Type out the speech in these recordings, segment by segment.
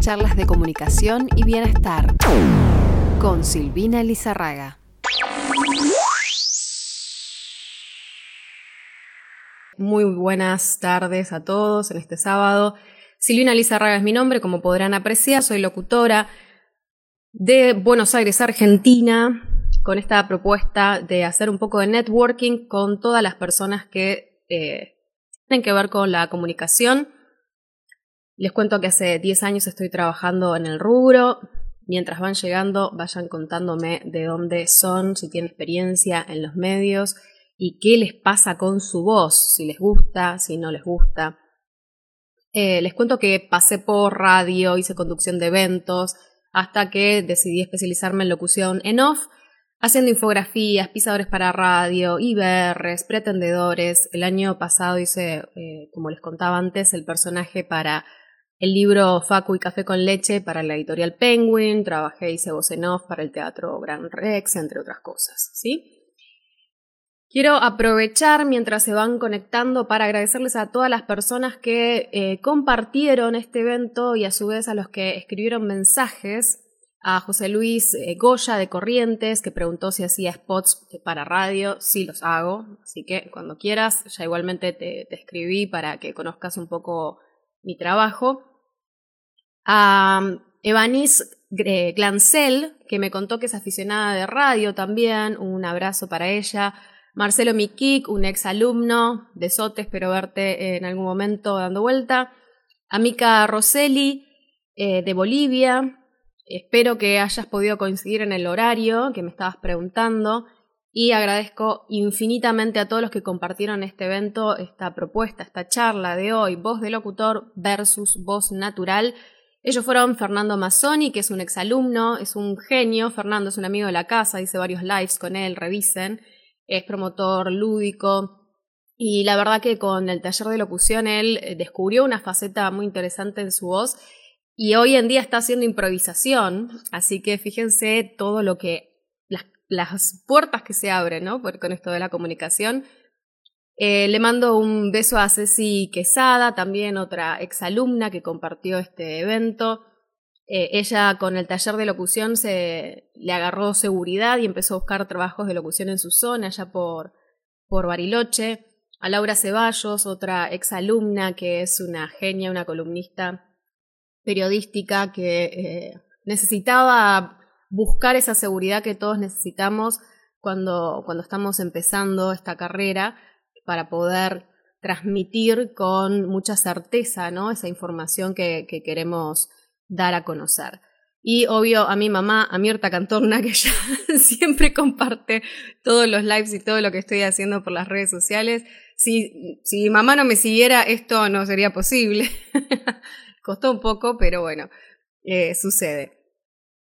Charlas de comunicación y bienestar. Con Silvina Lizarraga. Muy buenas tardes a todos en este sábado. Silvina Lizarraga es mi nombre, como podrán apreciar, soy locutora de Buenos Aires, Argentina, con esta propuesta de hacer un poco de networking con todas las personas que eh, tienen que ver con la comunicación. Les cuento que hace 10 años estoy trabajando en el rubro. Mientras van llegando, vayan contándome de dónde son, si tienen experiencia en los medios y qué les pasa con su voz, si les gusta, si no les gusta. Eh, les cuento que pasé por radio, hice conducción de eventos, hasta que decidí especializarme en locución en off haciendo infografías, pisadores para radio, IBRs, pretendedores. El año pasado hice, eh, como les contaba antes, el personaje para el libro Facu y Café con Leche para la editorial Penguin, trabajé, en off para el teatro Gran Rex, entre otras cosas, ¿sí? Quiero aprovechar mientras se van conectando para agradecerles a todas las personas que eh, compartieron este evento y a su vez a los que escribieron mensajes a José Luis eh, Goya de Corrientes, que preguntó si hacía spots para radio. Sí los hago, así que cuando quieras, ya igualmente te, escribí para que conozcas un poco mi trabajo. A Evanis Glancel, que me contó que es aficionada de radio también, un abrazo para ella. Marcelo Miquic, un ex alumno de SOTE, espero verte en algún momento dando vuelta. Amica Rosselli, eh, de Bolivia, Espero que hayas podido coincidir en el horario que me estabas preguntando y agradezco infinitamente a todos los que compartieron este evento, esta propuesta, esta charla de hoy, voz de locutor versus voz natural. Ellos fueron Fernando Mazzoni, que es un exalumno, es un genio, Fernando es un amigo de la casa, hice varios lives con él, revisen, es promotor lúdico, y la verdad que con el taller de locución él eh, descubrió una faceta muy interesante en su voz y hoy en día está haciendo improvisación, así que fíjense todo lo que, las, puertas que se abren, ¿no? con esto de la comunicación. Eh, le mando un beso a Ceci Quesada, también otra exalumna que compartió este evento. Eh, ella con el taller de locución se le agarró seguridad y empezó a buscar trabajos de locución en su zona, allá por, por Bariloche. A Laura Ceballos, otra exalumna que es una genia, una columnista periodística que eh, necesitaba buscar esa seguridad que todos necesitamos cuando, cuando estamos empezando esta carrera para poder transmitir con mucha certeza ¿no? esa información que, queremos dar a conocer. Y obvio a mi mamá, a Mirta Cantorna, que ella siempre comparte todos los lives y todo lo que estoy haciendo por las redes sociales. Si, si mi mamá no me siguiera, esto no sería posible. Costó un poco, pero bueno, eh, sucede.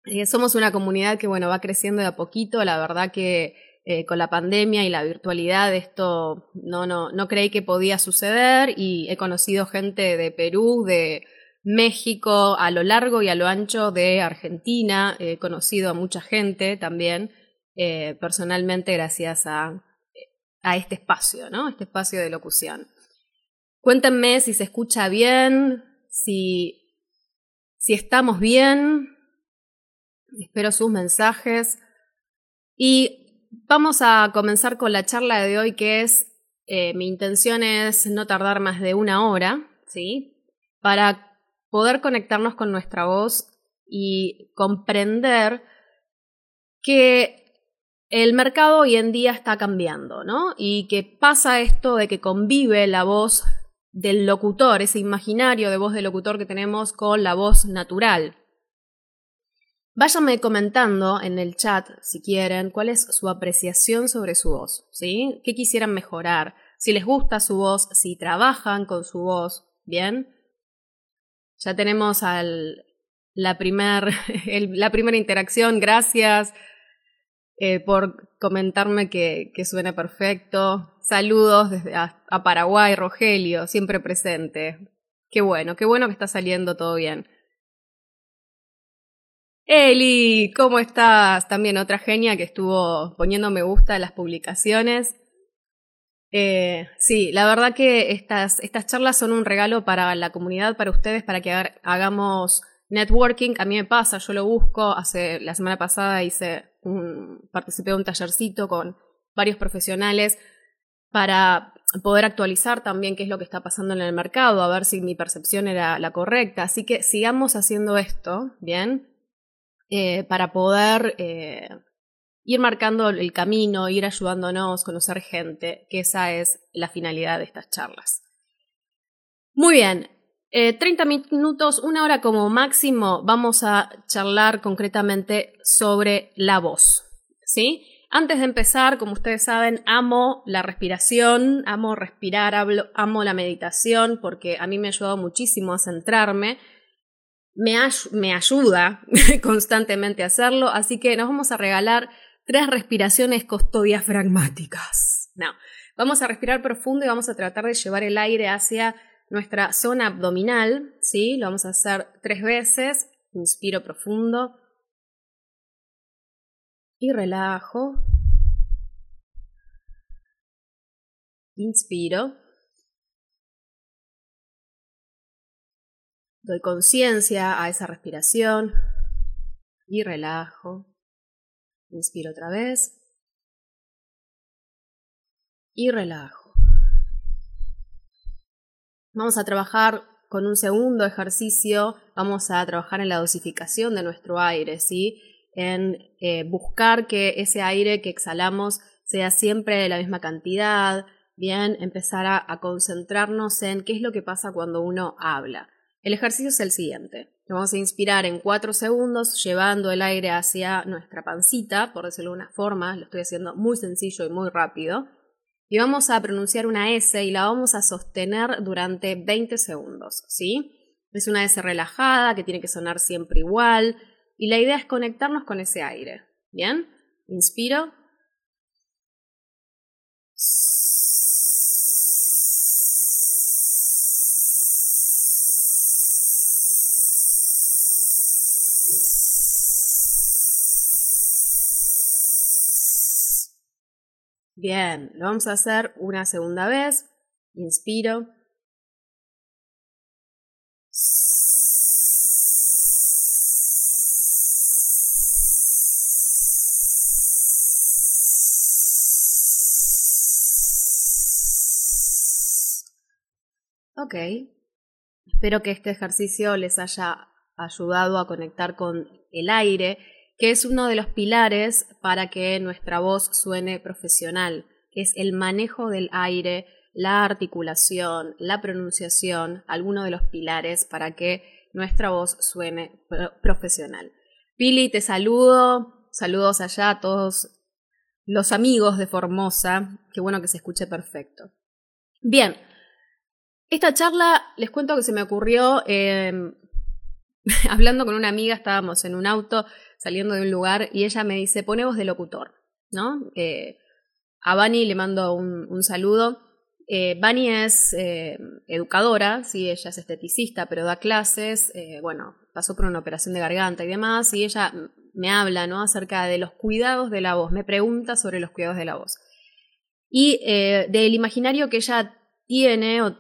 Eh, somos una comunidad que bueno, va creciendo de a poquito. La verdad que eh, con la pandemia y la virtualidad esto no, no, no creí que podía suceder y he conocido gente de Perú, de México, a lo largo y a lo ancho de Argentina. He conocido a mucha gente también personalmente gracias a, a este espacio, ¿no? Este espacio de locución. Cuéntenme si se escucha bien, si, si estamos bien. Espero sus mensajes. Y vamos a comenzar con la charla de hoy, que es, eh, mi intención es no tardar más de una hora, ¿sí? Para poder conectarnos con nuestra voz y comprender que el mercado hoy en día está cambiando, ¿no? Y que pasa esto de que convive la voz del locutor, ese imaginario de voz de locutor que tenemos con la voz natural. Váyanme comentando en el chat, si quieren, cuál es su apreciación sobre su voz, ¿sí? ¿Qué quisieran mejorar? Si les gusta su voz, si trabajan con su voz, ¿bien? Ya tenemos al, la, la primera interacción, gracias. Eh, por comentarme que, que, suena perfecto. Saludos desde a, Paraguay, Rogelio, siempre presente. Qué bueno, qué bueno que está saliendo todo bien. Eli, ¿cómo estás? También otra genia que estuvo poniendo me gusta a las publicaciones. Eh, sí, la verdad que estas, estas charlas son un regalo para la comunidad, para ustedes, para que hagamos networking. A mí me pasa, yo lo busco. Hace la semana pasada hice un, participé de un tallercito con varios profesionales para poder actualizar también qué es lo que está pasando en el mercado, a ver si mi percepción era la correcta. Así que sigamos haciendo esto, ¿bien? Eh, para poder eh, ir marcando el camino, ir ayudándonos, conocer gente, que esa es la finalidad de estas charlas. Muy bien, 30 eh, minutos, una hora como máximo, vamos a charlar concretamente sobre la voz, ¿sí? Antes de empezar, como ustedes saben, amo la respiración, amo respirar, amo la meditación porque a mí me ha ayudado muchísimo a centrarme. Me, ayuda constantemente a hacerlo, así que nos vamos a regalar tres respiraciones costodiafragmáticas. No, vamos a respirar profundo y vamos a tratar de llevar el aire hacia nuestra zona abdominal, ¿sí? Lo vamos a hacer tres veces. Inspiro profundo y relajo. Inspiro. Doy conciencia a esa respiración y relajo. Inspiro otra vez. Y relajo. Vamos a trabajar con un segundo ejercicio. Vamos a trabajar en la dosificación de nuestro aire, ¿sí? en eh, buscar que ese aire que exhalamos sea siempre de la misma cantidad, bien, empezar a, concentrarnos en qué es lo que pasa cuando uno habla. El ejercicio es el siguiente. Vamos a inspirar en cuatro segundos llevando el aire hacia nuestra pancita, por decirlo de una forma, lo estoy haciendo muy sencillo y muy rápido. Y vamos a pronunciar una S y la vamos a sostener durante 20 segundos, ¿sí? Es una S relajada que tiene que sonar siempre igual, y la idea es conectarnos con ese aire. ¿Bien? Inspiro. Bien, lo vamos a hacer una segunda vez. Inspiro. Ok. Espero que este ejercicio les haya ayudado a conectar con el aire, que es uno de los pilares para que nuestra voz suene profesional, es el manejo del aire, la articulación, la pronunciación, algunos de los pilares para que nuestra voz suene profesional. Pili, te saludo, saludos allá a todos los amigos de Formosa, qué bueno que se escuche perfecto. Bien, esta charla, les cuento que se me ocurrió em, hablando con una amiga, estábamos en un auto saliendo de un lugar y ella me dice, pone voz de locutor, ¿no? Eh, a Bani le mando un, saludo. Eh, es eh, educadora, sí, ella es esteticista, pero da clases, eh, bueno, pasó por una operación de garganta y demás, y ella me habla, ¿no? Acerca de los cuidados de la voz, me pregunta sobre los cuidados de la voz. Y del imaginario que ella tiene o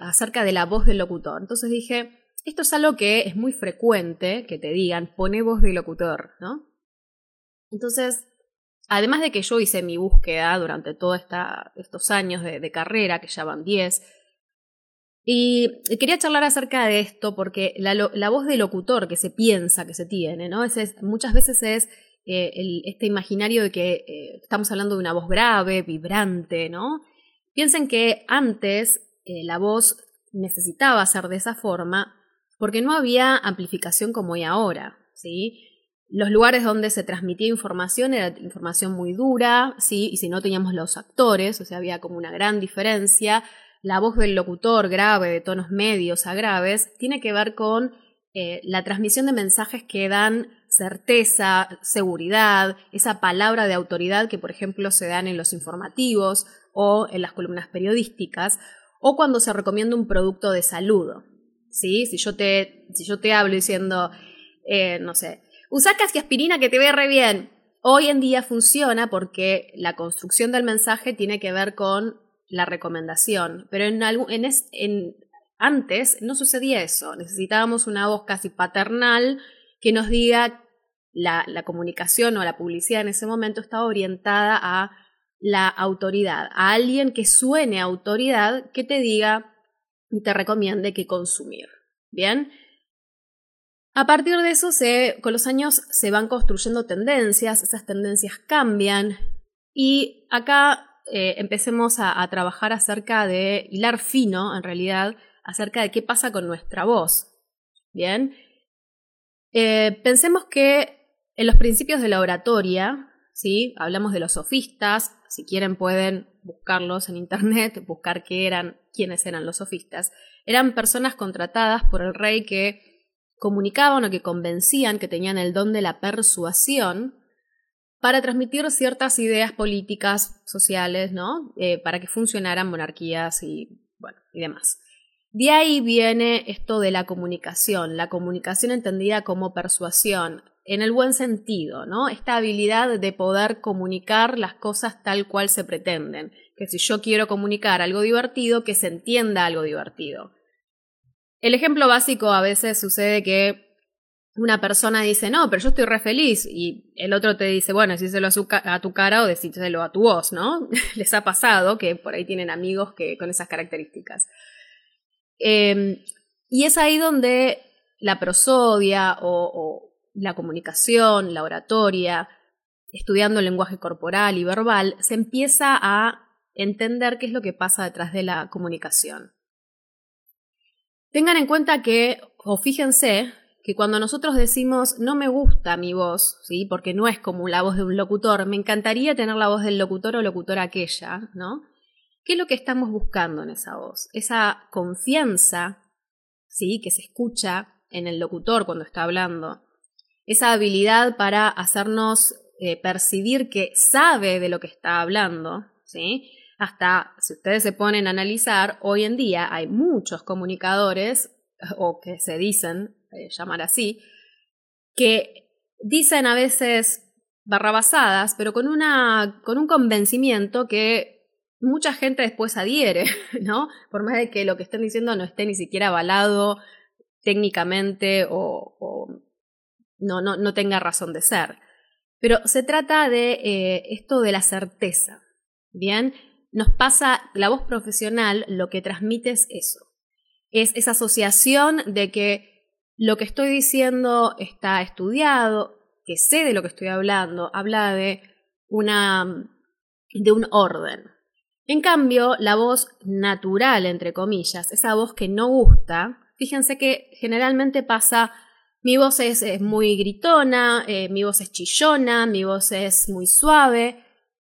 acerca de la voz del locutor. Entonces dije, esto es algo que es muy frecuente que te digan, pone voz de locutor, ¿no? Entonces, además de que yo hice mi búsqueda durante todos estos años de, carrera, que ya van 10, y quería charlar acerca de esto porque la, voz de locutor que se piensa que se tiene, ¿no? muchas veces es eh, este imaginario de que eh, estamos hablando de una voz grave, vibrante, ¿no? Piensen que antes eh, la voz necesitaba ser de esa forma porque no había amplificación como hay ahora, ¿sí? Los lugares donde se transmitía información era información muy dura, ¿sí? Y si no teníamos los actores, o sea, había como una gran diferencia. La voz del locutor grave, de tonos medios a graves, tiene que ver con eh, la transmisión de mensajes que dan certeza, seguridad, esa palabra de autoridad que, por ejemplo, se dan en los informativos o en las columnas periodísticas, o cuando se recomienda un producto de salud. ¿Sí? Si, yo te, si yo te hablo diciendo, eh, no sé, usa casi aspirina que te ve re bien. Hoy en día funciona porque la construcción del mensaje tiene que ver con la recomendación, pero en, en, en antes no sucedía eso, necesitábamos una voz casi paternal que nos diga la, la comunicación o la publicidad en ese momento estaba orientada a la autoridad, a alguien que suene autoridad que te diga y te recomiende qué consumir. Bien, a partir de eso, se, con los años se van construyendo tendencias, esas tendencias cambian y acá eh, empecemos a, trabajar acerca de hilar fino, en realidad, acerca de qué pasa con nuestra voz. Bien, eh, pensemos que en los principios de la oratoria, ¿sí? hablamos de los sofistas, si quieren pueden buscarlos en internet, buscar qué eran, quiénes eran los sofistas, eran personas contratadas por el rey que comunicaban o que convencían que tenían el don de la persuasión para transmitir ciertas ideas políticas, sociales, ¿no? Eh, para que funcionaran monarquías y, bueno, y demás. De ahí viene esto de la comunicación, la comunicación entendida como persuasión, en el buen sentido, ¿no? Esta habilidad de poder comunicar las cosas tal cual se pretenden. Que si yo quiero comunicar algo divertido, que se entienda algo divertido. El ejemplo básico a veces sucede que una persona dice, no, pero yo estoy re feliz, y el otro te dice, bueno, decíselo a, tu cara o decíselo a tu voz, ¿no? Les ha pasado que por ahí tienen amigos que, con esas características. Em, y es ahí donde la prosodia o, o la comunicación, la oratoria, estudiando el lenguaje corporal y verbal, se empieza a entender qué es lo que pasa detrás de la comunicación. Tengan en cuenta que, o fíjense, que cuando nosotros decimos no me gusta mi voz, ¿sí? porque no es como la voz de un locutor, me encantaría tener la voz del locutor o locutora aquella, ¿no? ¿Qué es lo que estamos buscando en esa voz? Esa confianza, ¿sí? que se escucha en el locutor cuando está hablando. Esa habilidad para hacernos eh, percibir que sabe de lo que está hablando, ¿sí? hasta, si ustedes se ponen a analizar, hoy en día hay muchos comunicadores, o que se dicen eh, llamar así, que dicen a veces barrabasadas, pero con, una, con un convencimiento que mucha gente después adhiere, ¿no? Por más de que lo que estén diciendo no esté ni siquiera avalado técnicamente o, no, no, no, tenga razón de ser. Pero se trata de eh, esto de la certeza, ¿bien? nos pasa, la voz profesional lo que transmite es eso, es esa asociación de que lo que estoy diciendo está estudiado, que sé de lo que estoy hablando, habla de una de un orden. En cambio, la voz natural, entre comillas, esa voz que no gusta, fíjense que generalmente pasa, mi voz es, muy gritona, eh, mi voz es chillona, mi voz es muy suave,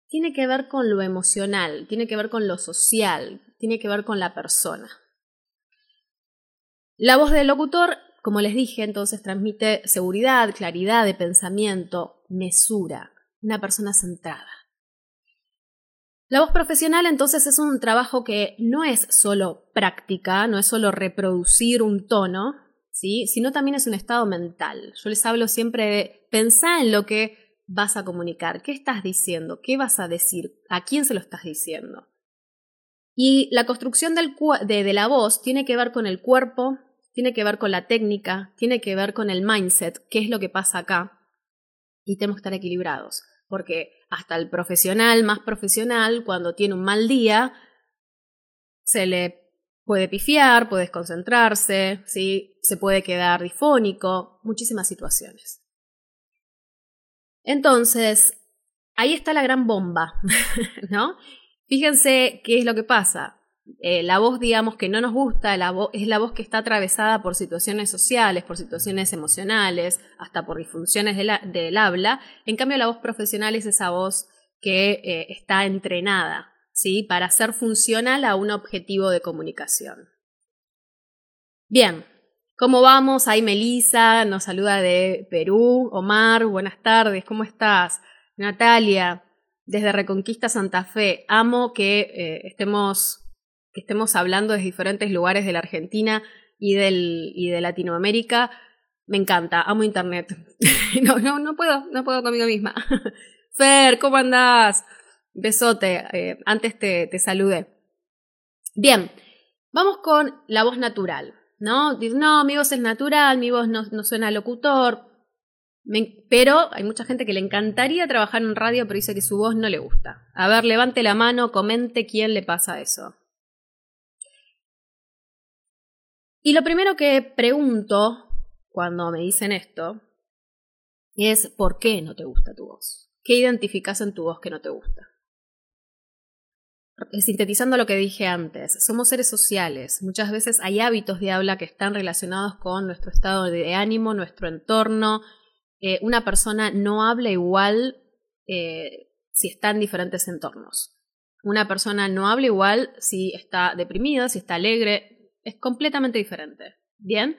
tiene que ver con lo emocional, tiene que ver con lo social, tiene que ver con la persona. La voz del locutor, como les dije, entonces transmite seguridad, claridad de pensamiento, mesura, una persona centrada. La voz profesional entonces es un trabajo que no es solo práctica, no es solo reproducir un tono, ¿sí? sino también es un estado mental. Yo les hablo siempre de pensar en lo que vas a comunicar, qué estás diciendo, qué vas a decir, a quién se lo estás diciendo. Y la construcción de, de la voz tiene que ver con el cuerpo, tiene que ver con la técnica, tiene que ver con el mindset, qué es lo que pasa acá. Y tenemos que estar equilibrados, porque hasta el profesional más profesional, cuando tiene un mal día, se le puede pifiar, puede desconcentrarse, ¿sí? se puede quedar difónico, muchísimas situaciones. Entonces, ahí está la gran bomba, ¿no? Fíjense qué es lo que pasa. Eh, la voz, digamos, que no nos gusta es la voz que está atravesada por situaciones sociales, por situaciones emocionales, hasta por disfunciones del habla. En cambio, la voz profesional es esa voz que eh, está entrenada, ¿sí? Para ser funcional a un objetivo de comunicación. Bien, ¿Cómo vamos? Ahí Melisa nos saluda de Perú. Omar, buenas tardes, ¿cómo estás? Natalia, desde Reconquista Santa Fe. Amo que eh, estemos, estemos hablando de diferentes lugares de la Argentina y, del, y de Latinoamérica. Me encanta, amo Internet. no, no, no puedo, no puedo conmigo misma. Fer, ¿cómo andás? Besote, eh, antes te, te saludé. Bien, vamos con la voz natural, ¿no? no, mi voz es natural, mi voz no, no suena locutor, pero hay mucha gente que le encantaría trabajar en radio, pero dice que su voz no le gusta. A ver, levante la mano, comente quién le pasa eso. Y lo primero que pregunto cuando me dicen esto es ¿por qué no te gusta tu voz? ¿Qué identificas en tu voz que no te gusta? Sintetizando lo que dije antes, somos seres sociales. Muchas veces hay hábitos de habla que están relacionados con nuestro estado de ánimo, nuestro entorno, eh, una persona no habla igual eh, si está en diferentes entornos. Una persona no habla igual si está deprimida, si está alegre, es completamente diferente. Bien,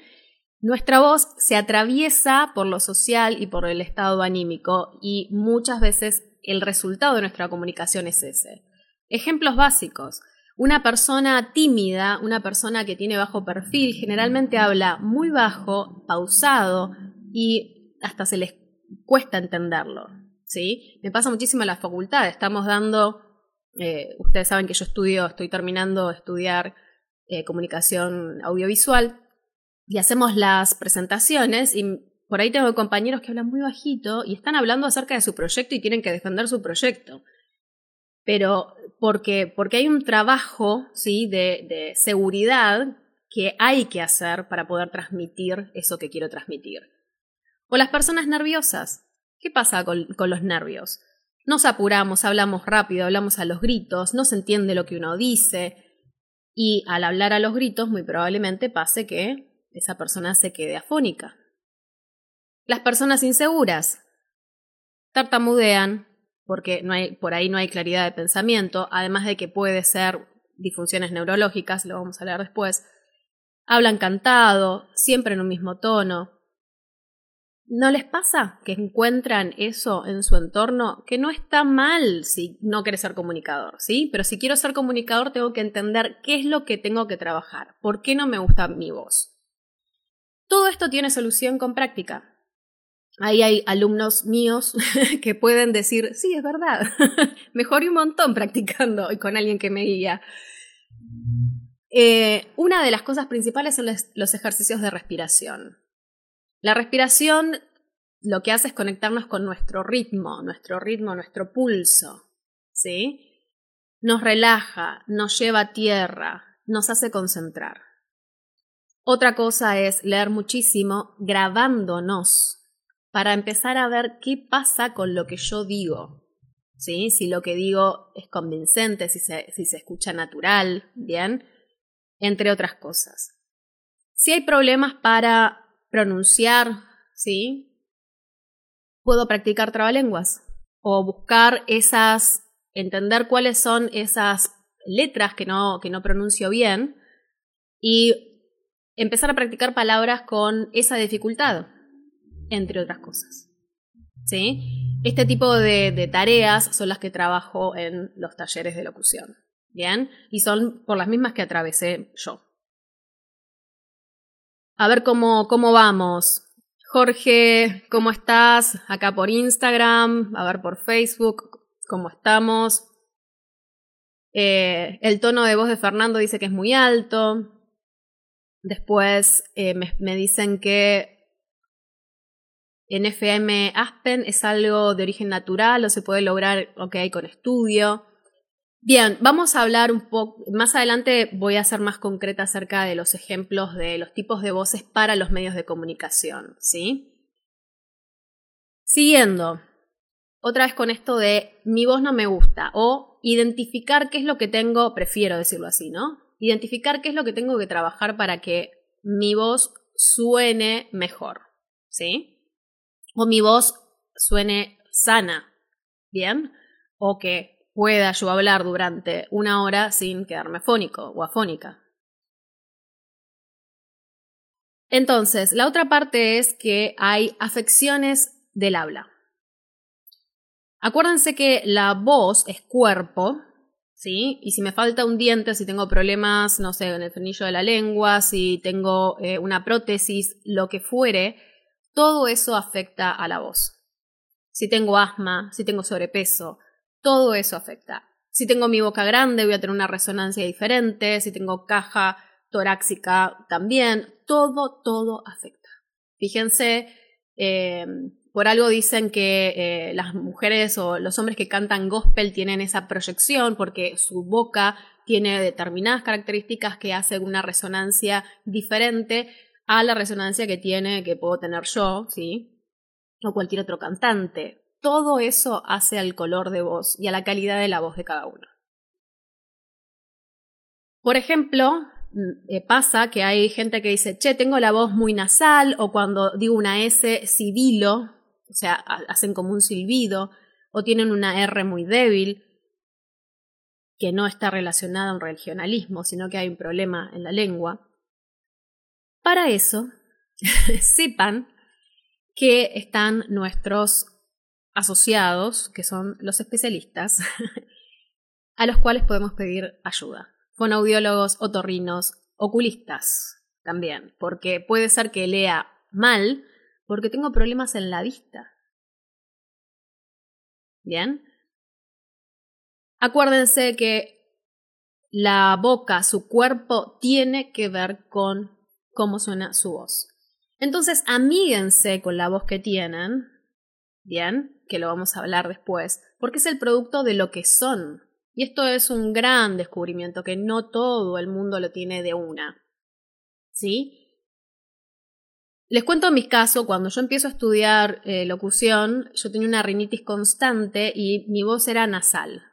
nuestra voz se atraviesa por lo social y por el estado anímico y muchas veces el resultado de nuestra comunicación es ese. Ejemplos básicos. Una persona tímida, una persona que tiene bajo perfil, generalmente habla muy bajo, pausado y hasta se les cuesta entenderlo. ¿sí? Me pasa muchísimo en la facultad. Estamos dando, eh, ustedes saben que yo estudio, estoy terminando de estudiar eh, comunicación audiovisual y hacemos las presentaciones y por ahí tengo compañeros que hablan muy bajito y están hablando acerca de su proyecto y tienen que defender su proyecto. Pero porque, porque hay un trabajo ¿sí? de, de seguridad que hay que hacer para poder transmitir eso que quiero transmitir. O las personas nerviosas. ¿Qué pasa con, los nervios? Nos apuramos, hablamos rápido, hablamos a los gritos, no se entiende lo que uno dice. Y al hablar a los gritos, muy probablemente pase que esa persona se quede afónica. Las personas inseguras tartamudean porque no hay, por ahí no hay claridad de pensamiento, además de que puede ser disfunciones neurológicas, lo vamos a hablar después. Hablan cantado, siempre en un mismo tono, ¿No les pasa que encuentran eso en su entorno? Que no está mal si no quieres ser comunicador, ¿sí? Pero si quiero ser comunicador tengo que entender qué es lo que tengo que trabajar, por qué no me gusta mi voz. Todo esto tiene solución con práctica. Ahí hay alumnos míos que pueden decir, sí, es verdad, mejoré un montón practicando y con alguien que me guía. Eh, una de las cosas principales son los ejercicios de respiración. La respiración lo que hace es conectarnos con nuestro ritmo, nuestro ritmo, nuestro pulso, ¿sí? Nos relaja, nos lleva a tierra, nos hace concentrar. Otra cosa es leer muchísimo grabándonos para empezar a ver qué pasa con lo que yo digo. ¿Sí? Si lo que digo es convincente, si se, si se escucha natural, ¿bien? Entre otras cosas. Si hay problemas para pronunciar, ¿sí? Puedo practicar trabalenguas o buscar esas, entender cuáles son esas letras que no, que no pronuncio bien y empezar a practicar palabras con esa dificultad, entre otras cosas. ¿Sí? Este tipo de, de tareas son las que trabajo en los talleres de locución. ¿Bien? Y son por las mismas que atravesé yo. A ver cómo, cómo vamos. Jorge, ¿cómo estás? Acá por Instagram, a ver por Facebook, ¿cómo estamos? Eh, el tono de voz de Fernando dice que es muy alto. Después eh, me, dicen que en FM Aspen es algo de origen natural o se puede lograr, ok, con estudio. Bien, vamos a hablar un poco, más adelante voy a ser más concreta acerca de los ejemplos de los tipos de voces para los medios de comunicación, ¿sí? Siguiendo, otra vez con esto de mi voz no me gusta o identificar qué es lo que tengo, prefiero decirlo así, ¿no? Identificar qué es lo que tengo que trabajar para que mi voz suene mejor, ¿sí? O mi voz suene sana, ¿bien? O que pueda yo hablar durante una hora sin quedarme fónico o afónica. Entonces, la otra parte es que hay afecciones del habla. Acuérdense que la voz es cuerpo, ¿sí? Y si me falta un diente, si tengo problemas, no sé, en el frenillo de la lengua, si tengo eh, una prótesis, lo que fuere, todo eso afecta a la voz. Si tengo asma, si tengo sobrepeso, todo eso afecta. Si tengo mi boca grande, voy a tener una resonancia diferente. Si tengo caja torácica, también. Todo, todo afecta. Fíjense, eh, por algo dicen que eh, las mujeres o los hombres que cantan gospel tienen esa proyección porque su boca tiene determinadas características que hacen una resonancia diferente a la resonancia que tiene, que puedo tener yo, ¿sí? O cualquier otro cantante. Todo eso hace al color de voz y a la calidad de la voz de cada uno. Por ejemplo, mm, eh, pasa que hay gente que dice, che, tengo la voz muy nasal, o cuando digo una S, sibilo, o sea, hacen como un silbido, o tienen una R muy débil, que no está relacionada a un regionalismo, sino que hay un problema en la lengua. Para eso, sepan que están nuestros asociados, que son los especialistas, a los cuales podemos pedir ayuda. Fonoaudiólogos, otorrinos, oculistas también, porque puede ser que lea mal porque tengo problemas en la vista. Bien. Acuérdense que la boca, su cuerpo, tiene que ver con cómo suena su voz. Entonces, amíguense con la voz que tienen, bien, que lo vamos a hablar después, porque es el producto de lo que son. Y esto es un gran descubrimiento que no todo el mundo lo tiene de una. ¿Sí? Les cuento mis casos, cuando yo empiezo a estudiar eh, locución, yo tenía una rinitis constante y mi voz era nasal,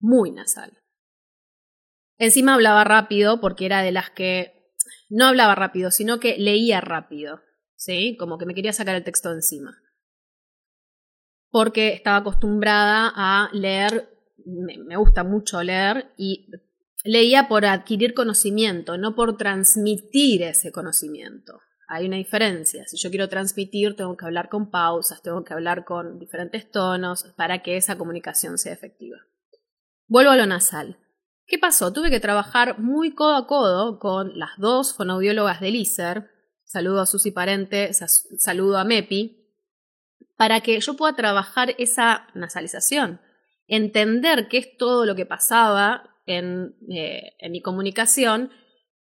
muy nasal. Encima hablaba rápido porque era de las que no hablaba rápido, sino que leía rápido, ¿sí? Como que me quería sacar el texto encima. Porque estaba acostumbrada a leer, me gusta mucho leer y leía por adquirir conocimiento, no por transmitir ese conocimiento hay una diferencia. Si yo quiero transmitir, tengo que hablar con pausas, tengo que hablar con diferentes tonos para que esa comunicación sea efectiva. Vuelvo a lo nasal. ¿Qué pasó? Tuve que trabajar muy codo a codo con las dos fonoaudiólogas del ISER, saludo a Susi Parente, saludo a Mepi, para que yo pueda trabajar esa nasalización, entender qué es todo lo que pasaba en, eh, en mi comunicación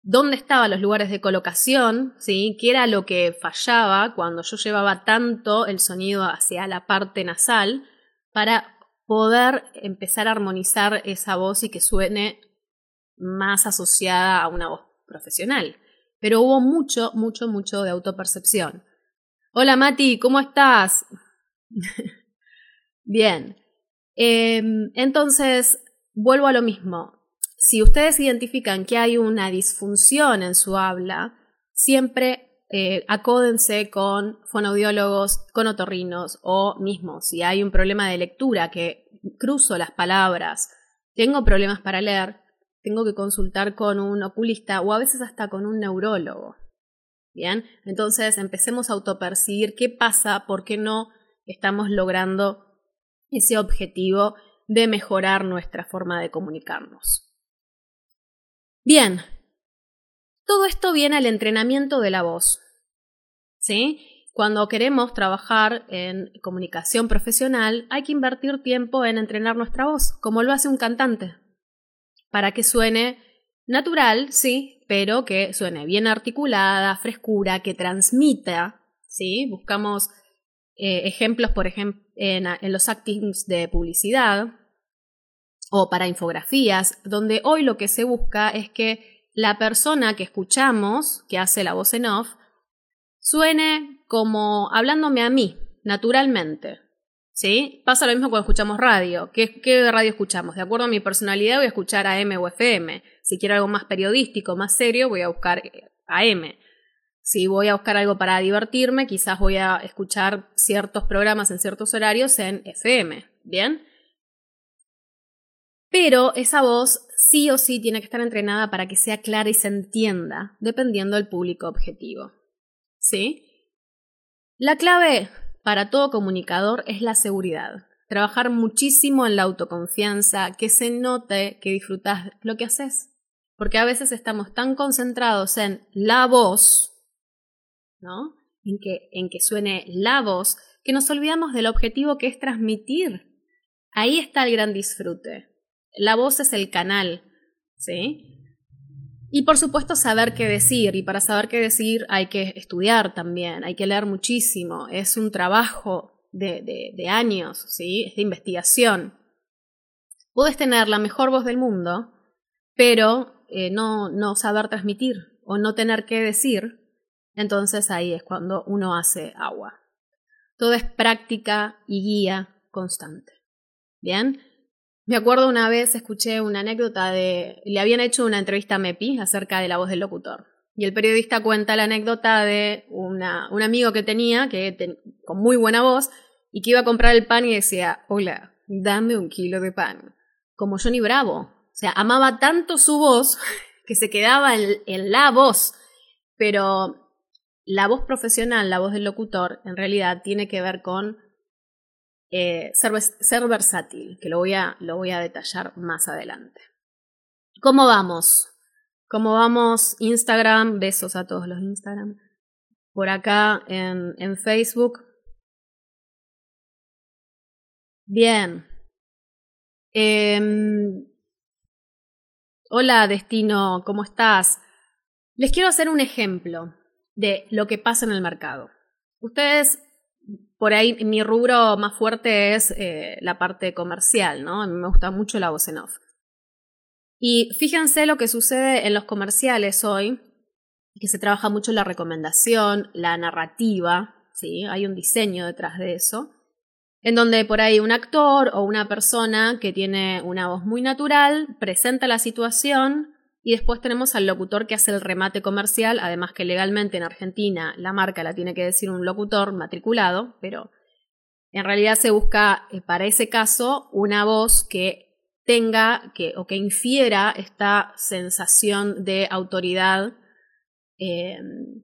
dónde estaban los lugares de colocación, ¿sí? qué era lo que fallaba cuando yo llevaba tanto el sonido hacia la parte nasal para poder empezar a armonizar esa voz y que suene más asociada a una voz profesional. Pero hubo mucho, mucho, mucho de autopercepción. Hola Mati, ¿cómo estás? Bien. Em, entonces, vuelvo a lo mismo si ustedes identifican que hay una disfunción en su habla, siempre eh, acódense con fonoaudiólogos, con otorrinos o mismo si hay un problema de lectura que cruzo las palabras, tengo problemas para leer, tengo que consultar con un oculista o a veces hasta con un neurólogo. Bien, entonces empecemos a autopercibir qué pasa, por qué no estamos logrando ese objetivo de mejorar nuestra forma de comunicarnos. Bien, todo esto viene al entrenamiento de la voz. ¿Sí? Cuando queremos trabajar en comunicación profesional, hay que invertir tiempo en entrenar nuestra voz, como lo hace un cantante, para que suene natural, sí, pero que suene bien articulada, frescura, que transmita, ¿sí? Buscamos eh, ejemplos, por ejemplo, en, en los actings de publicidad, o para infografías, donde hoy lo que se busca es que la persona que escuchamos, que hace la voz en off, suene como hablándome a mí, naturalmente. ¿Sí? Pasa lo mismo cuando escuchamos radio. ¿Qué, ¿Qué, radio escuchamos? De acuerdo a mi personalidad voy a escuchar AM o FM. Si quiero algo más periodístico, más serio, voy a buscar AM. Si voy a buscar algo para divertirme, quizás voy a escuchar ciertos programas en ciertos horarios en FM. ¿Bien? Pero esa voz sí o sí tiene que estar entrenada para que sea clara y se entienda, dependiendo del público objetivo. ¿Sí? La clave para todo comunicador es la seguridad. Trabajar muchísimo en la autoconfianza, que se note que disfrutas lo que haces. Porque a veces estamos tan concentrados en la voz, ¿no? En que, en que suene la voz, que nos olvidamos del objetivo que es transmitir. Ahí está el gran disfrute. La voz es el canal, ¿sí? Y por supuesto saber qué decir, y para saber qué decir hay que estudiar también, hay que leer muchísimo, es un trabajo de, de, años, ¿sí? es de investigación. Puedes tener la mejor voz del mundo, pero eh, no, no saber transmitir o no tener qué decir, entonces ahí es cuando uno hace agua. Todo es práctica y guía constante. Bien, me acuerdo una vez escuché una anécdota de. Le habían hecho una entrevista a Mepi acerca de la voz del locutor. Y el periodista cuenta la anécdota de una, un amigo que tenía, que con muy buena voz, y que iba a comprar el pan y decía: Hola, dame un kilo de pan. Como Johnny Bravo. O sea, amaba tanto su voz que se quedaba en, en la voz. Pero la voz profesional, la voz del locutor, en realidad tiene que ver con eh, ser, versátil, que lo voy, a, lo voy a detallar más adelante. ¿Cómo vamos? ¿Cómo vamos? Instagram, besos a todos los Instagram. Por acá en, en Facebook. Bien. Em, hola, Destino, ¿cómo estás? Les quiero hacer un ejemplo de lo que pasa en el mercado. Ustedes por ahí mi rubro más fuerte es eh, la parte comercial, ¿no? A mí me gusta mucho la voz en off. Y fíjense lo que sucede en los comerciales hoy, que se trabaja mucho la recomendación, la narrativa, ¿sí? Hay un diseño detrás de eso, en donde por ahí un actor o una persona que tiene una voz muy natural presenta la situación y después tenemos al locutor que hace el remate comercial, además que legalmente en Argentina la marca la tiene que decir un locutor matriculado, pero en realidad se busca eh, para ese caso una voz que tenga que, o que infiera esta sensación de autoridad em,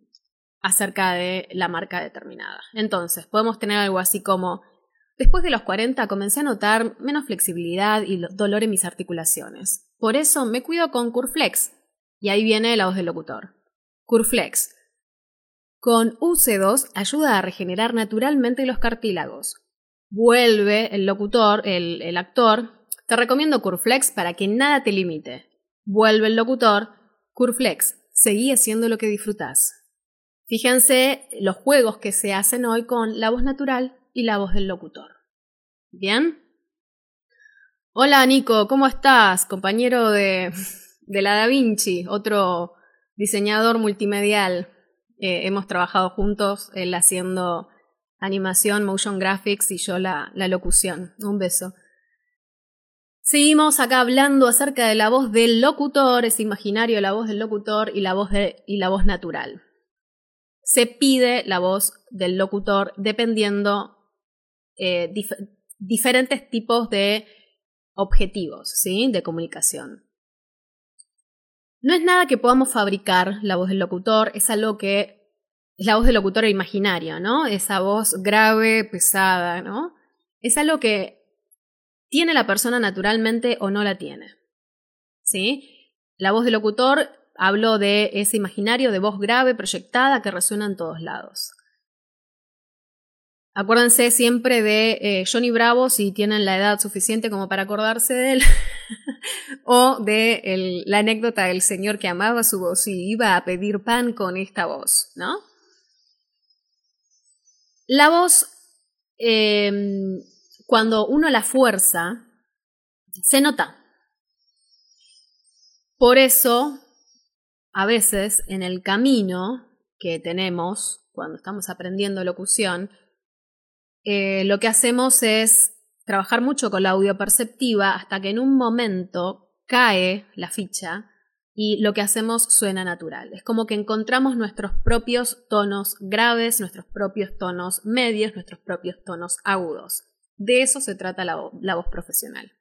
acerca de la marca determinada. Entonces, podemos tener algo así como, después de los 40 comencé a notar menos flexibilidad y dolor en mis articulaciones. Por eso me cuido con Curflex. Y ahí viene la voz del locutor. Curflex. Con UC2 ayuda a regenerar naturalmente los cartílagos. Vuelve el locutor, el, el actor. Te recomiendo Curflex para que nada te limite. Vuelve el locutor. Curflex. Seguí haciendo lo que disfrutas. Fíjense los juegos que se hacen hoy con la voz natural y la voz del locutor. ¿Bien? Hola Nico, ¿cómo estás? Compañero de, de la Da Vinci, otro diseñador multimedial. Eh, hemos trabajado juntos, él haciendo animación, motion graphics y yo la, la locución. Un beso. Seguimos acá hablando acerca de la voz del locutor, es imaginario la voz del locutor y la voz, de, y la voz natural. Se pide la voz del locutor dependiendo eh, diferentes tipos de objetivos, ¿sí? De comunicación. No es nada que podamos fabricar la voz del locutor, es algo que es la voz del locutor imaginaria, ¿no? Esa voz grave, pesada, ¿no? Es algo que tiene la persona naturalmente o no la tiene. ¿Sí? La voz del locutor hablo de ese imaginario de voz grave, proyectada, que resuena en todos lados. Acuérdense siempre de eh, Johnny Bravo si tienen la edad suficiente como para acordarse de él, o de la anécdota del señor que amaba su voz y iba a pedir pan con esta voz, ¿no? La voz, em, cuando uno la fuerza, se nota. Por eso, a veces en el camino que tenemos cuando estamos aprendiendo locución, eh, lo que hacemos es trabajar mucho con la audio perceptiva hasta que en un momento cae la ficha y lo que hacemos suena natural. Es como que encontramos nuestros propios tonos graves, nuestros propios tonos medios, nuestros propios tonos agudos. De eso se trata la, voz profesional.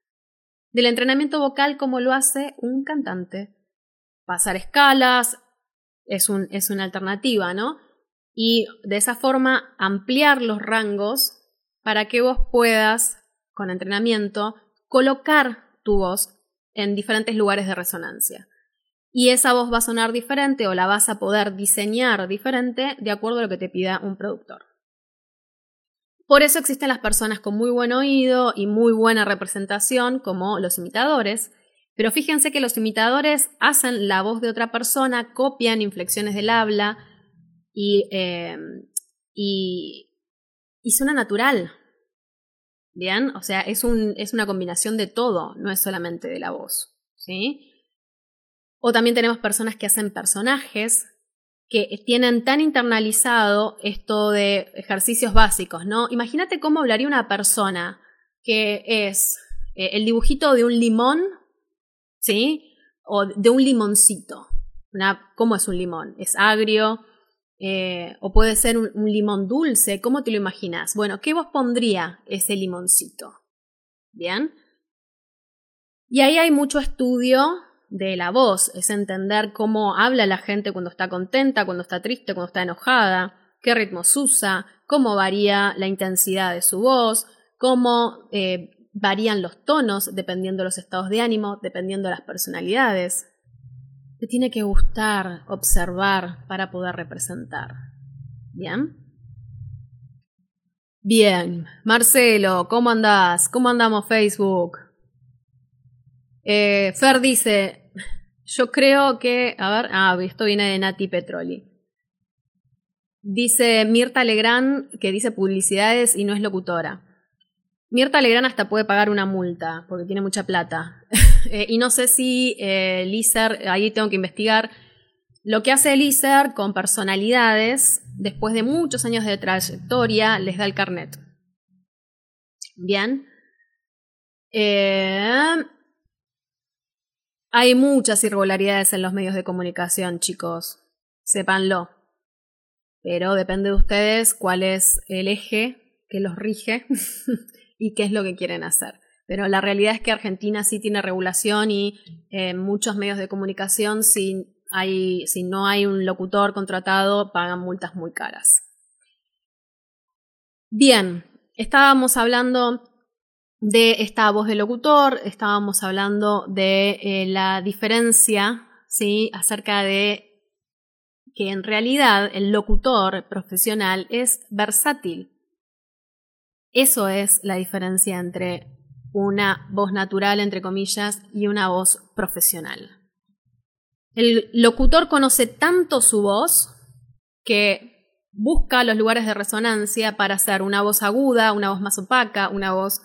Del entrenamiento vocal como lo hace un cantante. Pasar escalas es, es una alternativa, ¿no? y de esa forma ampliar los rangos para que vos puedas, con entrenamiento, colocar tu voz en diferentes lugares de resonancia. Y esa voz va a sonar diferente o la vas a poder diseñar diferente de acuerdo a lo que te pida un productor. Por eso existen las personas con muy buen oído y muy buena representación, como los imitadores. Pero fíjense que los imitadores hacen la voz de otra persona, copian inflexiones del habla y, eh, y, y suena natural. Bien, o sea, es, un, es una combinación de todo, no es solamente de la voz. ¿sí? O también tenemos personas que hacen personajes que tienen tan internalizado esto de ejercicios básicos, ¿no? Imagínate cómo hablaría una persona que es eh, el dibujito de un limón, ¿sí? O de un limoncito. ¿Cómo es un limón? Es agrio, eh, o puede ser un, limón dulce, ¿cómo te lo imaginas? Bueno, ¿qué vos pondría ese limoncito? ¿Bien? Y ahí hay mucho estudio de la voz, es entender cómo habla la gente cuando está contenta, cuando está triste, cuando está enojada, qué ritmos usa, cómo varía la intensidad de su voz, cómo eh, varían los tonos dependiendo de los estados de ánimo, dependiendo de las personalidades. Tiene que gustar observar para poder representar. ¿Bien? Bien, Marcelo, ¿cómo andás? ¿Cómo andamos Facebook? Eh, Fer dice, yo creo que, a ver, ah, esto viene de Nati Petroli. Dice Mirta Legrand que dice publicidades y no es locutora. Mirta Legrand hasta puede pagar una multa porque tiene mucha plata. eh, y no sé si eh, Lizer, ahí tengo que investigar, lo que hace Lizer con personalidades, después de muchos años de trayectoria, les da el carnet. Bien. Eh, hay muchas irregularidades en los medios de comunicación, chicos. Sépanlo. Pero depende de ustedes cuál es el eje que los rige y qué es lo que quieren hacer. Pero la realidad es que Argentina sí tiene regulación y en muchos medios de comunicación, si, hay, si no hay un locutor contratado, pagan multas muy caras. Bien, estábamos hablando de esta voz de locutor, estábamos hablando de eh, la diferencia, ¿sí? Acerca de que en realidad el locutor profesional es versátil. Eso es la diferencia entre una voz natural, entre comillas, y una voz profesional. El locutor conoce tanto su voz que busca los lugares de resonancia para hacer una voz aguda, una voz más opaca, una voz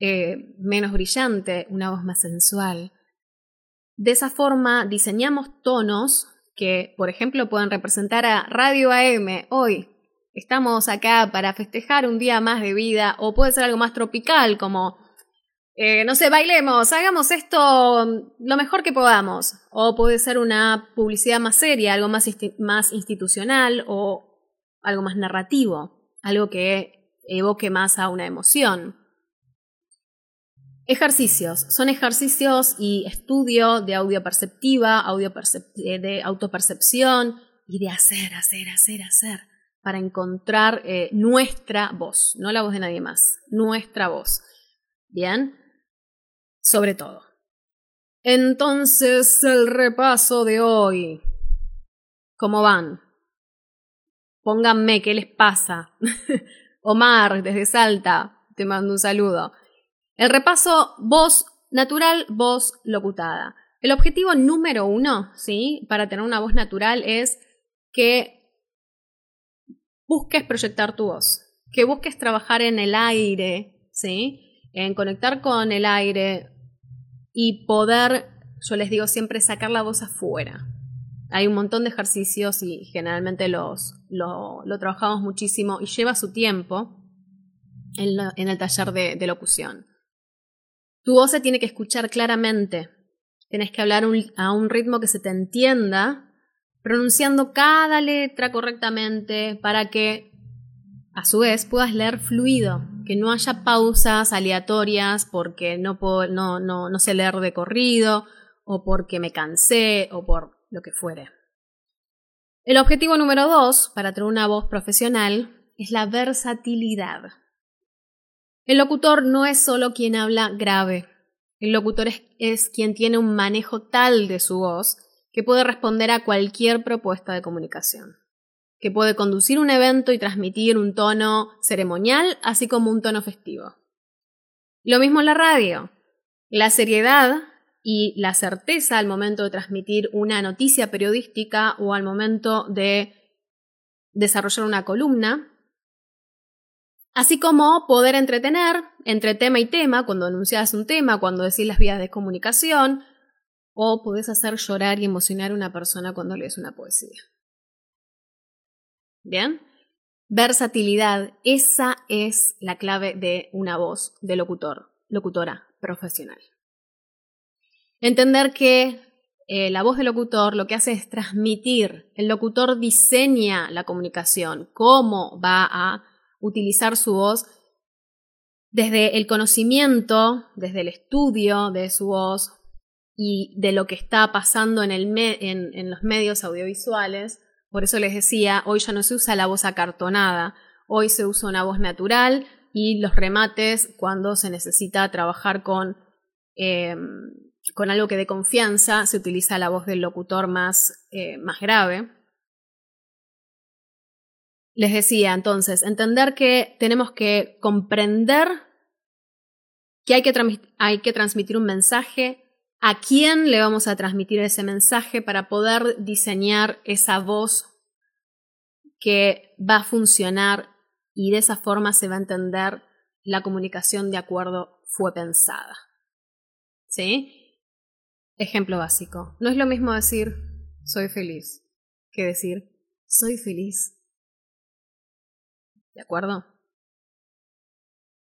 eh, menos brillante, una voz más sensual. De esa forma diseñamos tonos que, por ejemplo, pueden representar a Radio AM hoy. Estamos acá para festejar un día más de vida o puede ser algo más tropical como, eh, no sé, bailemos, hagamos esto lo mejor que podamos. O puede ser una publicidad más seria, algo más, más institucional o algo más narrativo, algo que evoque más a una emoción. Ejercicios. Son ejercicios y estudio de audio perceptiva, audio eh, de autopercepción y de hacer, hacer, hacer, hacer para encontrar eh, nuestra voz, no la voz de nadie más, nuestra voz. Bien, sobre todo. Entonces, el repaso de hoy. ¿Cómo van? Pónganme qué les pasa. Omar, desde Salta, te mando un saludo. El repaso voz natural, voz locutada. El objetivo número uno, ¿sí? Para tener una voz natural es que busques proyectar tu voz, que busques trabajar en el aire, ¿sí? En conectar con el aire y poder, yo les digo siempre, sacar la voz afuera. Hay un montón de ejercicios y generalmente los, lo, trabajamos muchísimo y lleva su tiempo en, el taller de locución. Tu voz se tiene que escuchar claramente. Tienes que hablar a un ritmo que se te entienda, pronunciando cada letra correctamente para que a su vez puedas leer fluido, que no haya pausas aleatorias porque no, puedo, no, no, no sé leer de corrido o porque me cansé o por lo que fuere. El objetivo número dos para tener una voz profesional es la versatilidad. El locutor no es solo quien habla grave. El locutor es, quien tiene un manejo tal de su voz que puede responder a cualquier propuesta de comunicación. Que puede conducir un evento y transmitir un tono ceremonial, así como un tono festivo. Lo mismo en la radio. La seriedad y la certeza al momento de transmitir una noticia periodística o al momento de desarrollar una columna, así como poder entretener entre tema y tema, cuando anuncias un tema, cuando decís las vías de comunicación, o podés hacer llorar y emocionar a una persona cuando lees una poesía. ¿Bien? Versatilidad, esa es la clave de una voz de locutor, locutora profesional. Entender que eh, la voz del locutor lo que hace es transmitir, el locutor diseña la comunicación, cómo va a utilizar su voz desde el conocimiento, desde el estudio de su voz y de lo que está pasando en, en los medios audiovisuales, por eso les decía, hoy ya no se usa la voz acartonada, hoy se usa una voz natural y los remates cuando se necesita trabajar con, em, con algo que dé confianza, se utiliza la voz del locutor más, eh, más grave. Les decía entonces, entender que tenemos que comprender que hay que, hay que transmitir un mensaje a quién le vamos a transmitir ese mensaje para poder diseñar esa voz que va a funcionar y de esa forma se va a entender la comunicación de acuerdo fue pensada. ¿Sí? Ejemplo básico. No es lo mismo decir soy feliz que decir soy feliz. ¿De acuerdo?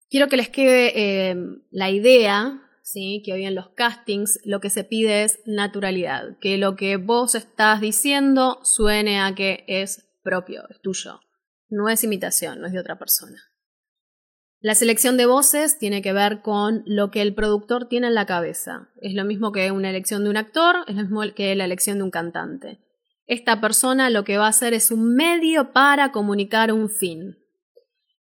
Quiero que les quede eh, la idea que hoy en los castings lo que se pide es naturalidad, que lo que vos estás diciendo suene a que es propio, es tuyo, no es imitación, no es de otra persona. La selección de voces tiene que ver con lo que el productor tiene en la cabeza. Es lo mismo que una elección de un actor, es lo mismo que la elección de un cantante. Esta persona lo que va a hacer es un medio para comunicar un fin.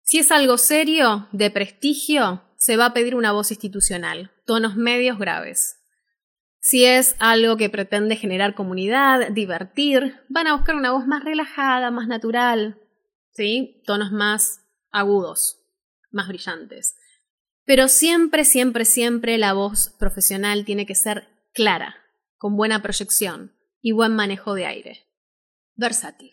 Si es algo serio, de prestigio, se va a pedir una voz institucional, tonos medios graves. Si es algo que pretende generar comunidad, divertir, van a buscar una voz más relajada, más natural, ¿sí? Tonos más agudos, más brillantes. Pero siempre, siempre, siempre la voz profesional tiene que ser clara, con buena proyección y buen manejo de aire. Versátil.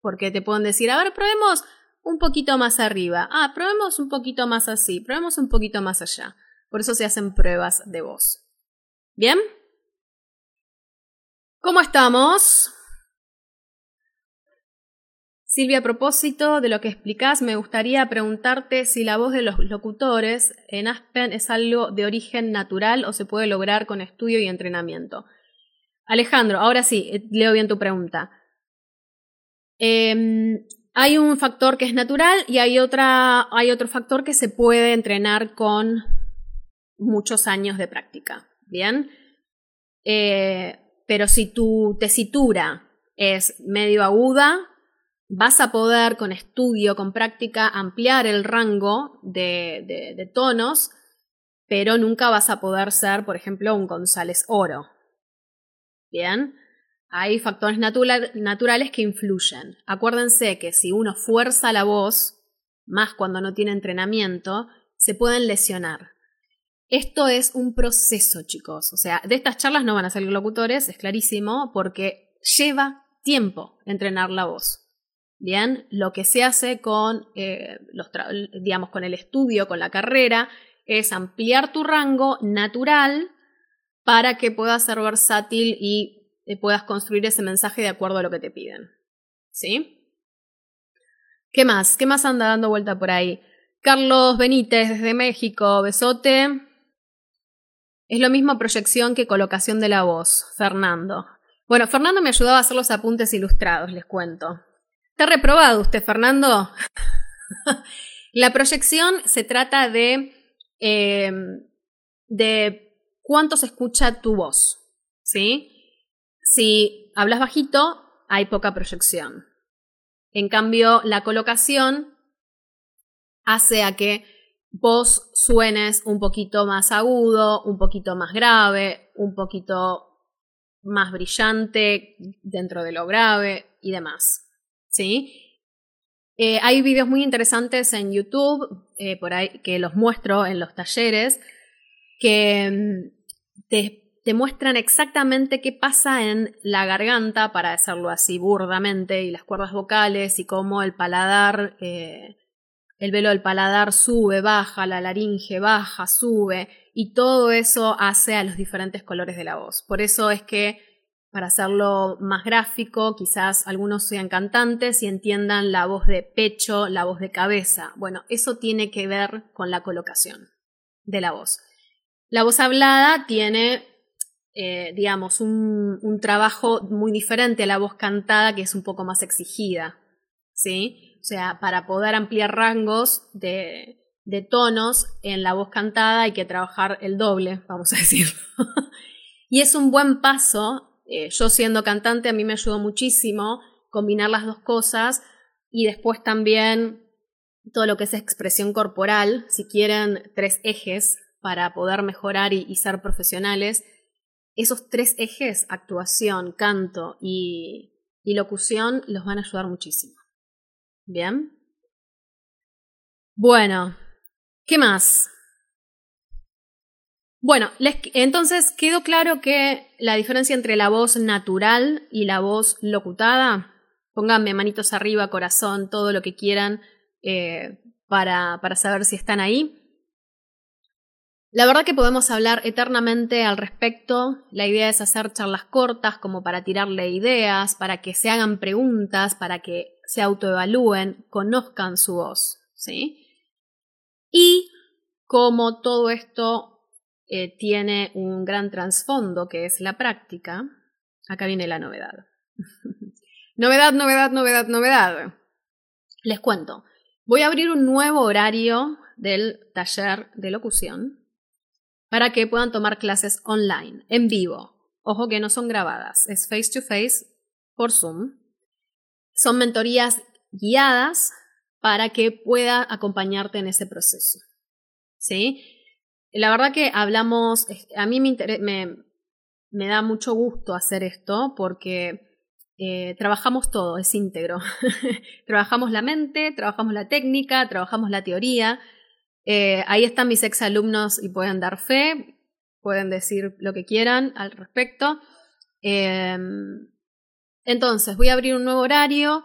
Porque te pueden decir, a ver, probemos un poquito más arriba. Ah, probemos un poquito más así, probemos un poquito más allá. Por eso se hacen pruebas de voz. ¿Bien? ¿Cómo estamos? Silvia, a propósito de lo que explicás, me gustaría preguntarte si la voz de los locutores en Aspen es algo de origen natural o se puede lograr con estudio y entrenamiento. Alejandro, ahora sí, eh, leo bien tu pregunta. Eh, hay un factor que es natural y hay, otra, hay otro factor que se puede entrenar con muchos años de práctica. Bien. Eh, pero si tu tesitura es medio aguda, vas a poder con estudio, con práctica, ampliar el rango de, de tonos, pero nunca vas a poder ser, por ejemplo, un González Oro. Bien. Hay factores naturales que influyen. Acuérdense que si uno fuerza la voz, más cuando no tiene entrenamiento, se pueden lesionar. Esto es un proceso, chicos. O sea, de estas charlas no van a salir locutores, es clarísimo, porque lleva tiempo entrenar la voz. Bien, lo que se hace con, eh, los digamos, con el estudio, con la carrera, es ampliar tu rango natural para que pueda ser versátil y puedas construir ese mensaje de acuerdo a lo que te piden. ¿Sí? ¿Qué más? ¿Qué más anda dando vuelta por ahí? Carlos Benítez desde México, besote. Es lo mismo proyección que colocación de la voz, Fernando. Bueno, Fernando me ayudaba a hacer los apuntes ilustrados, les cuento. ¿Está reprobado usted, Fernando? la proyección se trata de, eh, de cuánto se escucha tu voz, ¿sí? Si hablas bajito, hay poca proyección. En cambio, la colocación hace a que vos suenes un poquito más agudo, un poquito más grave, un poquito más brillante dentro de lo grave y demás. ¿sí? Eh, hay videos muy interesantes en YouTube, eh, por ahí, que los muestro en los talleres, que mm, te, muestran exactamente qué pasa en la garganta, para hacerlo así burdamente, y las cuerdas vocales, y cómo el paladar, eh, el velo del paladar sube, baja, la laringe baja, sube, y todo eso hace a los diferentes colores de la voz. Por eso es que para hacerlo más gráfico, quizás algunos sean cantantes y entiendan la voz de pecho, la voz de cabeza. Bueno, eso tiene que ver con la colocación de la voz. La voz hablada tiene, eh, digamos, un, trabajo muy diferente a la voz cantada, que es un poco más exigida, ¿sí? O sea, para poder ampliar rangos de, de tonos en la voz cantada hay que trabajar el doble, vamos a decirlo. y es un buen paso eh, yo siendo cantante a mí me ayudó muchísimo combinar las dos cosas y después también todo lo que es expresión corporal, si quieren tres ejes para poder mejorar y, ser profesionales, esos tres ejes, actuación, canto y, locución, los van a ayudar muchísimo. ¿Bien? Bueno, ¿qué más? Bueno, entonces quedó claro que la diferencia entre la voz natural y la voz locutada, pónganme manitos arriba, corazón, todo lo que quieran eh, para, para saber si están ahí. La verdad que podemos hablar eternamente al respecto. La idea es hacer charlas cortas como para tirarle ideas, para que se hagan preguntas, para que se autoevalúen, conozcan su voz, ¿sí? Y como todo esto eh, tiene un gran trasfondo que es la práctica, acá viene la novedad. novedad, novedad, novedad, novedad. Les cuento, voy a abrir un nuevo horario del taller de locución para que puedan tomar clases online, en vivo. Ojo que no son grabadas, es face to face por Zoom. Son mentorías guiadas para que pueda acompañarte en ese proceso. ¿Sí? La verdad que hablamos, a mí me, me, da mucho gusto hacer esto porque eh, trabajamos todo, es íntegro. trabajamos la mente, trabajamos la técnica, trabajamos la teoría. Eh, ahí están mis exalumnos y pueden dar fe, pueden decir lo que quieran al respecto. Em, entonces, voy a abrir un nuevo horario.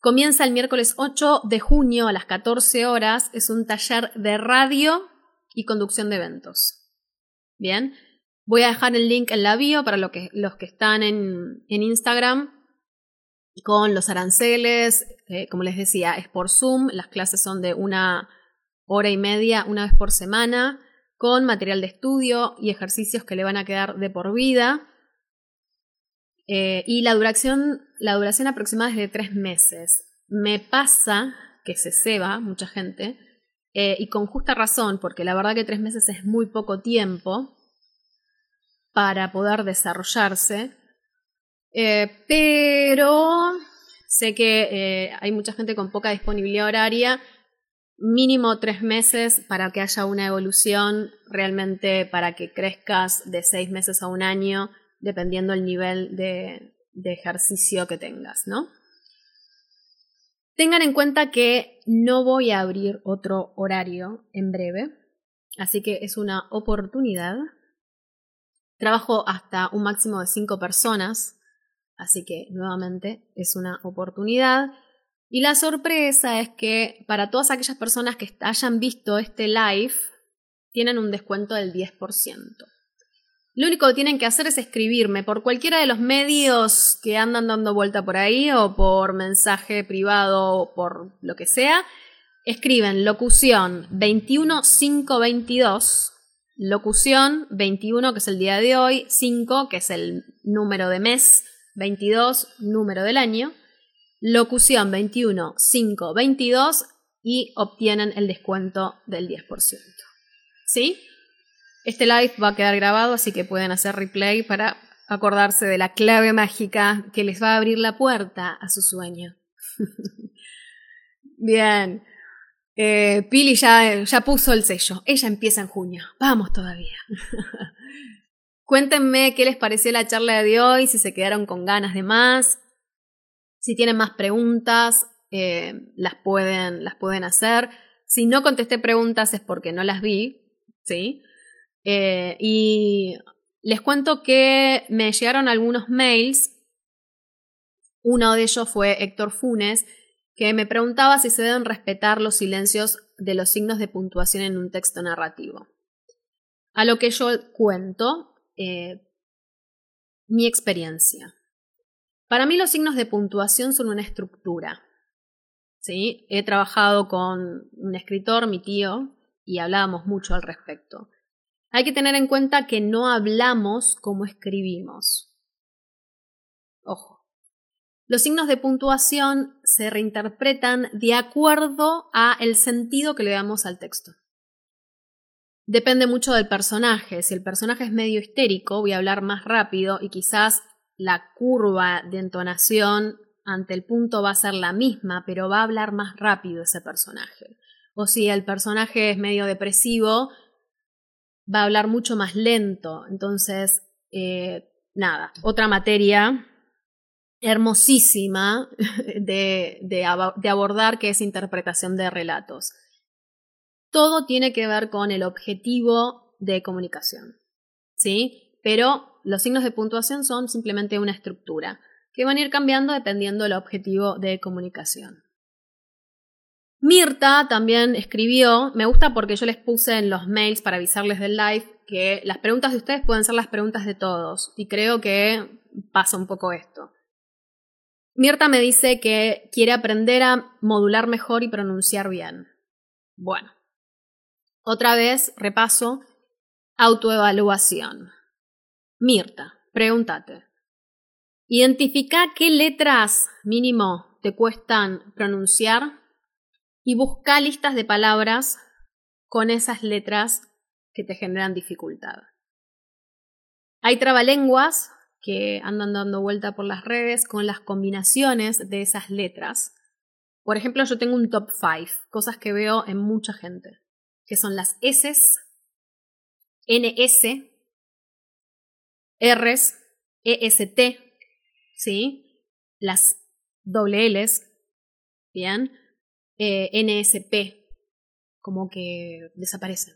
Comienza el miércoles 8 de junio a las 14 horas. Es un taller de radio y conducción de eventos. Bien, voy a dejar el link en la bio para que, los que están en, en Instagram con los aranceles. como les decía, es por Zoom. Las clases son de una hora y media, una vez por semana, con material de estudio y ejercicios que le van a quedar de por vida. Eh, y la duración, la duración aproximada es de tres meses. Me pasa que se ceba mucha gente eh, y con justa razón, porque la verdad que tres meses es muy poco tiempo para poder desarrollarse, eh, pero sé que hay mucha gente con poca disponibilidad horaria, mínimo tres meses para que haya una evolución, realmente para que crezcas de seis meses a un año, dependiendo el nivel de, de ejercicio que tengas, ¿no? Tengan en cuenta que no voy a abrir otro horario en breve, así que es una oportunidad. Trabajo hasta un máximo de cinco personas, así que nuevamente es una oportunidad. Y la sorpresa es que para todas aquellas personas que hayan visto este live, tienen un descuento del 10%. Lo único que tienen que hacer es escribirme por cualquiera de los medios que andan dando vuelta por ahí o por mensaje privado o por lo que sea. Escriben locución 21522, locución 21 que es el día de hoy, 5 que es el número de mes, 22 número del año, locución 21 y obtienen el descuento del 10%. ¿Sí? Este live va a quedar grabado, así que pueden hacer replay para acordarse de la clave mágica que les va a abrir la puerta a su sueño. Bien. Eh, Pili ya, ya puso el sello. Ella empieza en junio. Vamos todavía. Cuéntenme qué les pareció la charla de hoy, si se quedaron con ganas de más. Si tienen más preguntas, eh, las, pueden, las pueden hacer. Si no contesté preguntas es porque no las vi, ¿sí? Eh, y les cuento que me llegaron algunos mails. Uno de ellos fue Héctor Funes, que me preguntaba si se deben respetar los silencios de los signos de puntuación en un texto narrativo. A lo que yo cuento eh, mi experiencia. Para mí los signos de puntuación son una estructura. ¿sí? He trabajado con un escritor, mi tío, y hablábamos mucho al respecto. Hay que tener en cuenta que no hablamos como escribimos. Ojo. Los signos de puntuación se reinterpretan de acuerdo a el sentido que le damos al texto. Depende mucho del personaje. Si el personaje es medio histérico, voy a hablar más rápido y quizás la curva de entonación ante el punto va a ser la misma, pero va a hablar más rápido ese personaje. O si el personaje es medio depresivo, va a hablar mucho más lento. Entonces, eh, nada, otra materia hermosísima de, de, abordar que es interpretación de relatos. Todo tiene que ver con el objetivo de comunicación, ¿sí? Pero los signos de puntuación son simplemente una estructura que van a ir cambiando dependiendo del objetivo de comunicación. Mirta también escribió, me gusta porque yo les puse en los mails para avisarles del live que las preguntas de ustedes pueden ser las preguntas de todos y creo que pasa un poco esto. Mirta me dice que quiere aprender a modular mejor y pronunciar bien. Bueno, otra vez repaso, autoevaluación. Mirta, pregúntate. Identifica qué letras mínimo te cuestan pronunciar y busca listas de palabras con esas letras que te generan dificultad. Hay trabalenguas que andan dando vuelta por las redes con las combinaciones de esas letras. Por ejemplo, yo tengo un top 5, cosas que veo en mucha gente, que son las S, NS, Rs, EST, ¿sí? Las doble Ls, ¿bien? Eh, NSP, como que desaparecen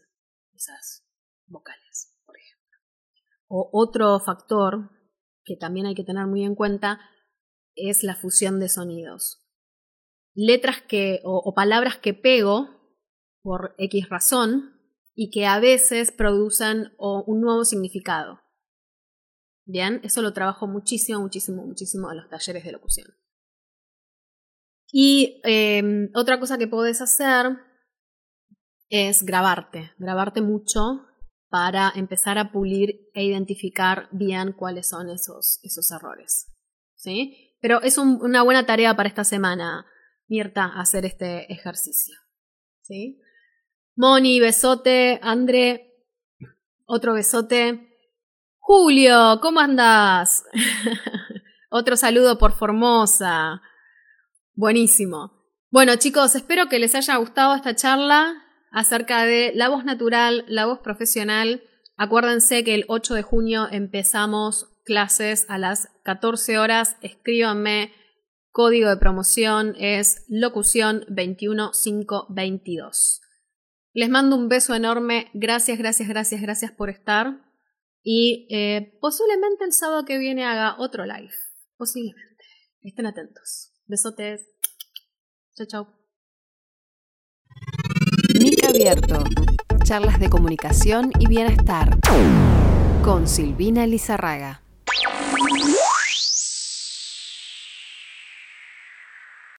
esas vocales, por ejemplo. O otro factor que también hay que tener muy en cuenta, es la fusión de sonidos. Letras que, o, palabras que pego por X razón y que a veces producen un nuevo significado. Bien, eso lo trabajo muchísimo, muchísimo, muchísimo en los talleres de locución. Y em, otra cosa que puedes hacer es grabarte, grabarte mucho para empezar a pulir e identificar bien cuáles son esos, esos errores. ¿Sí? Pero es una buena tarea para esta semana, Mirta, hacer este ejercicio. ¿Sí? Moni, besote. André, otro besote. Julio, ¿cómo andás? otro saludo por Formosa. Buenísimo. Bueno, chicos, espero que les haya gustado esta charla acerca de la voz natural, la voz profesional. Acuérdense que el 8 de junio empezamos clases a las 14 horas. Escríbanme. Código de promoción es locución 21522. Les mando un beso enorme. Gracias, gracias, gracias, gracias por estar. Y eh, posiblemente el sábado que viene haga otro live. Posiblemente. Estén atentos. Besotes. Chao, chao. Mic abierto. Charlas de comunicación y bienestar. Con Silvina Lizarraga.